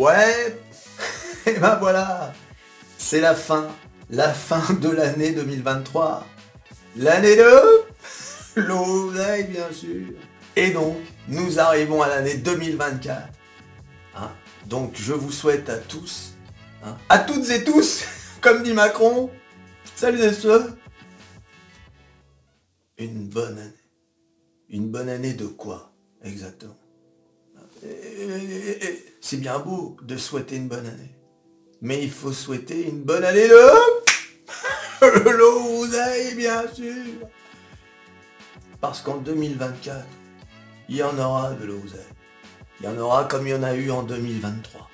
Ouais, et ben voilà, c'est la fin, la fin de l'année 2023. L'année de l'oseille, bien sûr. Et donc, nous arrivons à l'année 2024. Hein. donc, je vous souhaite à tous, hein, à toutes et tous, comme dit Macron, salut les soeurs, une bonne année. Une bonne année de quoi, exactement? C'est bien beau de souhaiter une bonne année. Mais il faut souhaiter une bonne année de l'oseille, bien sûr. Parce qu'en 2024, il y en aura de l'oseille. Il y en aura comme il y en a eu en 2023.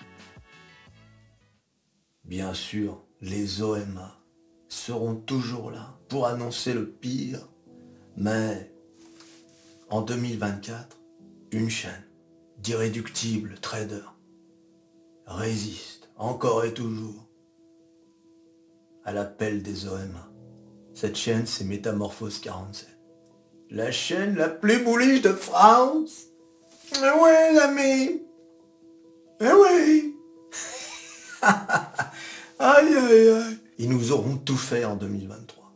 Bien sûr, les OMA seront toujours là pour annoncer le pire, mais en 2024, une chaîne d'irréductible trader résiste encore et toujours à l'appel des OMA. Cette chaîne, c'est Métamorphose 47. La chaîne la plus bullish de France. Eh oui, l'ami. Eh oui. aïe, aïe, aïe. Ils nous auront tout fait en 2023.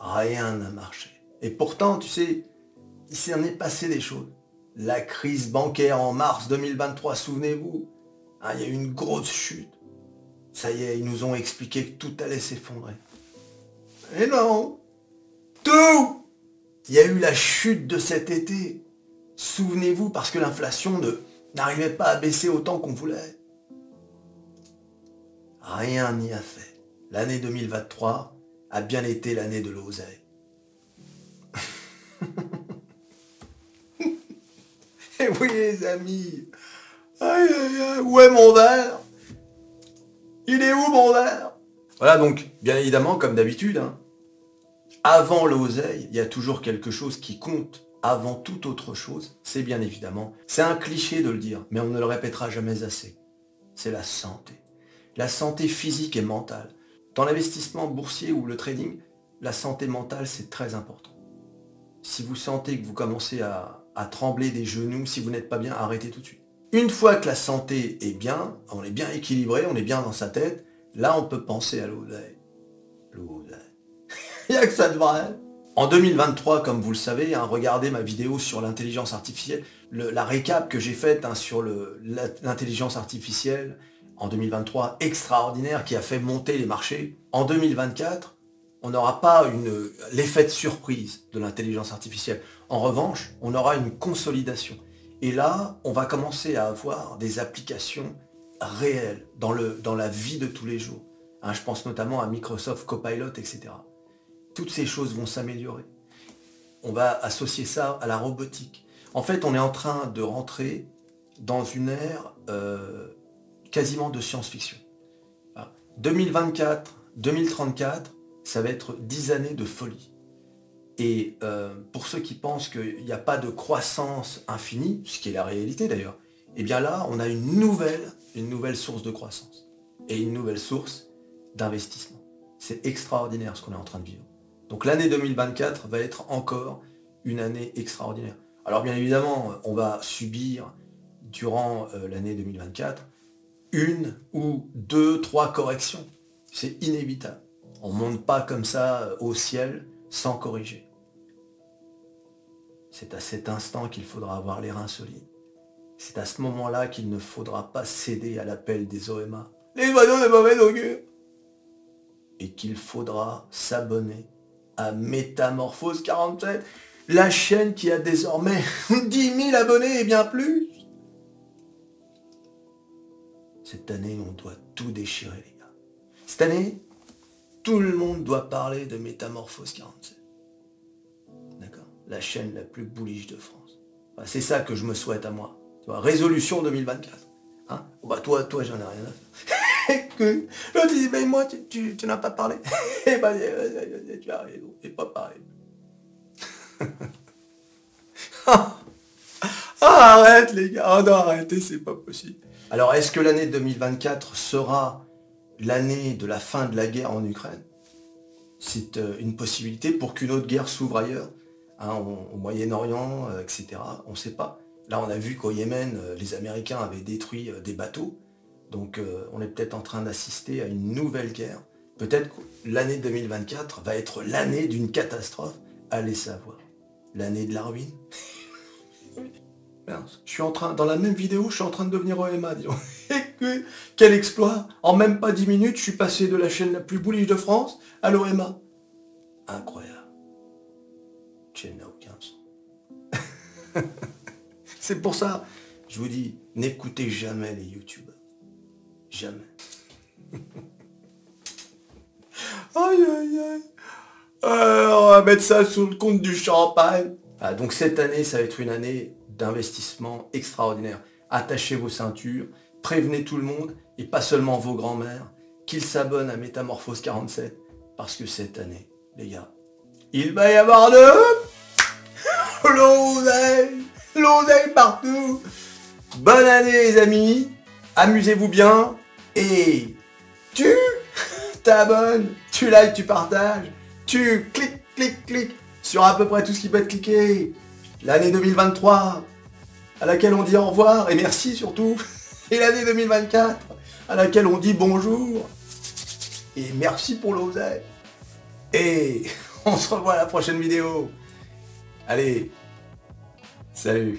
Rien n'a marché. Et pourtant, tu sais, il s'en est passé des choses la crise bancaire en mars 2023, souvenez-vous, hein, il y a eu une grosse chute. Ça y est, ils nous ont expliqué que tout allait s'effondrer. Et non Tout Il y a eu la chute de cet été. Souvenez-vous, parce que l'inflation n'arrivait pas à baisser autant qu'on voulait. Rien n'y a fait. L'année 2023 a bien été l'année de l'oseille. Eh oui, les amis. Où est mon verre? Il est où mon verre? Voilà, donc, bien évidemment, comme d'habitude, hein, avant l'oseille, il y a toujours quelque chose qui compte avant toute autre chose. C'est bien évidemment, c'est un cliché de le dire, mais on ne le répétera jamais assez. C'est la santé. La santé physique et mentale. Dans l'investissement boursier ou le trading, la santé mentale, c'est très important. Si vous sentez que vous commencez à, à trembler des genoux, si vous n'êtes pas bien, arrêtez tout de suite. Une fois que la santé est bien, on est bien équilibré, on est bien dans sa tête, là on peut penser à l'oseille. L'oseille. Il n'y a que ça de vrai. En 2023, comme vous le savez, hein, regardez ma vidéo sur l'intelligence artificielle, la récap que j'ai faite hein, sur l'intelligence artificielle en 2023, extraordinaire, qui a fait monter les marchés. En 2024, on n'aura pas l'effet de surprise de l'intelligence artificielle. En revanche, on aura une consolidation. Et là, on va commencer à avoir des applications réelles dans, le, dans la vie de tous les jours. Hein, je pense notamment à Microsoft Copilot, etc. Toutes ces choses vont s'améliorer. On va associer ça à la robotique. En fait, on est en train de rentrer dans une ère euh, quasiment de science-fiction. 2024, 2034, ça va être 10 années de folie. Et euh, pour ceux qui pensent qu'il n'y a pas de croissance infinie, ce qui est la réalité d'ailleurs, eh bien là, on a une nouvelle, une nouvelle source de croissance et une nouvelle source d'investissement. C'est extraordinaire ce qu'on est en train de vivre. Donc l'année 2024 va être encore une année extraordinaire. Alors bien évidemment, on va subir durant euh, l'année 2024 une ou deux, trois corrections. C'est inévitable. On monte pas comme ça euh, au ciel sans corriger. C'est à cet instant qu'il faudra avoir les reins solides. C'est à ce moment-là qu'il ne faudra pas céder à l'appel des OMA. Les oiseaux de mauvais augure Et qu'il faudra s'abonner à Métamorphose 47, la chaîne qui a désormais 10 000 abonnés et bien plus. Cette année, on doit tout déchirer, les gars. Cette année, tout le monde doit parler de Métamorphose 47. D'accord La chaîne la plus bullish de France. c'est ça que je me souhaite à moi. Tu vois, résolution 2024. Hein? Bah toi, toi, j'en ai rien à faire. que je dis, mais moi, tu, n'as pas parlé. Eh ben, tu as raison, pas pareil. ah, arrête les gars, oh non, arrêtez, c'est pas possible. Alors, est-ce que l'année 2024 sera l'année de la fin de la guerre en Ukraine, c'est euh, une possibilité pour qu'une autre guerre s'ouvre ailleurs, hein, au, Moyen-Orient, euh, etc. On ne sait pas. Là, on a vu qu'au Yémen, euh, les Américains avaient détruit des bateaux. Donc, on est peut-être en train d'assister à une nouvelle guerre. Peut-être que l'année 2024 va être l'année d'une catastrophe. Allez savoir. L'année de la ruine. Je suis en train, dans la même vidéo, je suis en train de devenir OMA, disons. Quel exploit En même pas 10 minutes, je suis passé de la chaîne la plus bullish de France à l'OMA. Incroyable. Tu n'as aucun son. C'est pour ça, je vous dis, n'écoutez jamais les youtubeurs. Jamais. aïe aïe aïe. Euh, on va mettre ça sous le compte du champagne. Ah, donc cette année, ça va être une année d'investissement extraordinaire. Attachez vos ceintures, prévenez tout le monde, et pas seulement vos grands-mères, qu'ils s'abonnent à Métamorphose 47, parce que cette année, les gars, il va y avoir de l'oseille, l'oseille partout. Bonne année les amis, amusez-vous bien, et tu t'abonnes, tu likes, tu partages, tu cliques, cliques, cliques sur à peu près tout ce qui peut être cliqué. L'année 2023, à laquelle on dit au revoir et merci surtout. Et l'année 2024, à laquelle on dit bonjour et merci pour l'oseille. Et on se revoit à la prochaine vidéo. Allez, salut